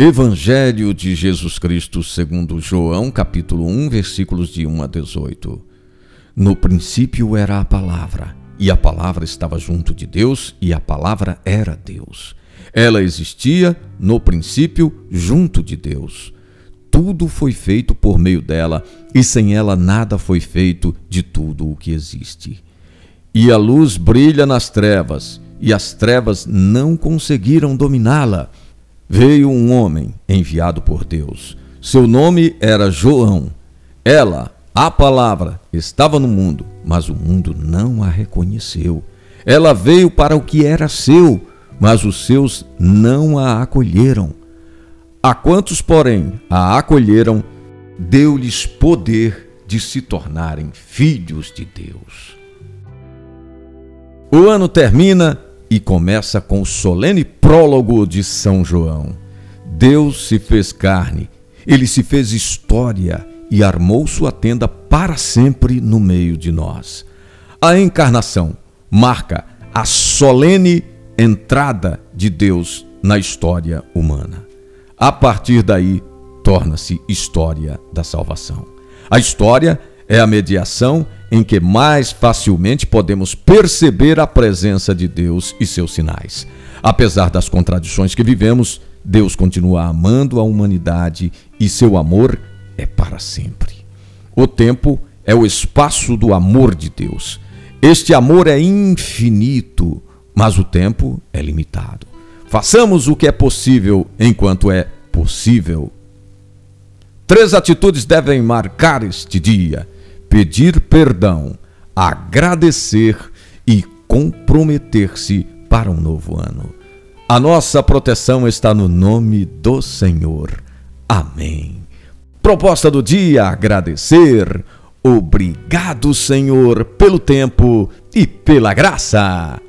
Evangelho de Jesus Cristo segundo João, capítulo 1, versículos de 1 a 18. No princípio era a palavra, e a palavra estava junto de Deus, e a palavra era Deus. Ela existia no princípio junto de Deus. Tudo foi feito por meio dela, e sem ela nada foi feito de tudo o que existe. E a luz brilha nas trevas, e as trevas não conseguiram dominá-la veio um homem enviado por Deus. Seu nome era João. Ela, a palavra, estava no mundo, mas o mundo não a reconheceu. Ela veio para o que era seu, mas os seus não a acolheram. A quantos, porém, a acolheram, deu-lhes poder de se tornarem filhos de Deus. O ano termina e começa com o solene prólogo de São João. Deus se fez carne, ele se fez história e armou sua tenda para sempre no meio de nós. A encarnação marca a solene entrada de Deus na história humana. A partir daí, torna-se história da salvação. A história é a mediação em que mais facilmente podemos perceber a presença de Deus e seus sinais. Apesar das contradições que vivemos, Deus continua amando a humanidade e seu amor é para sempre. O tempo é o espaço do amor de Deus. Este amor é infinito, mas o tempo é limitado. Façamos o que é possível enquanto é possível. Três atitudes devem marcar este dia pedir perdão, agradecer e comprometer-se para um novo ano. A nossa proteção está no nome do Senhor. Amém. Proposta do dia: agradecer. Obrigado, Senhor, pelo tempo e pela graça.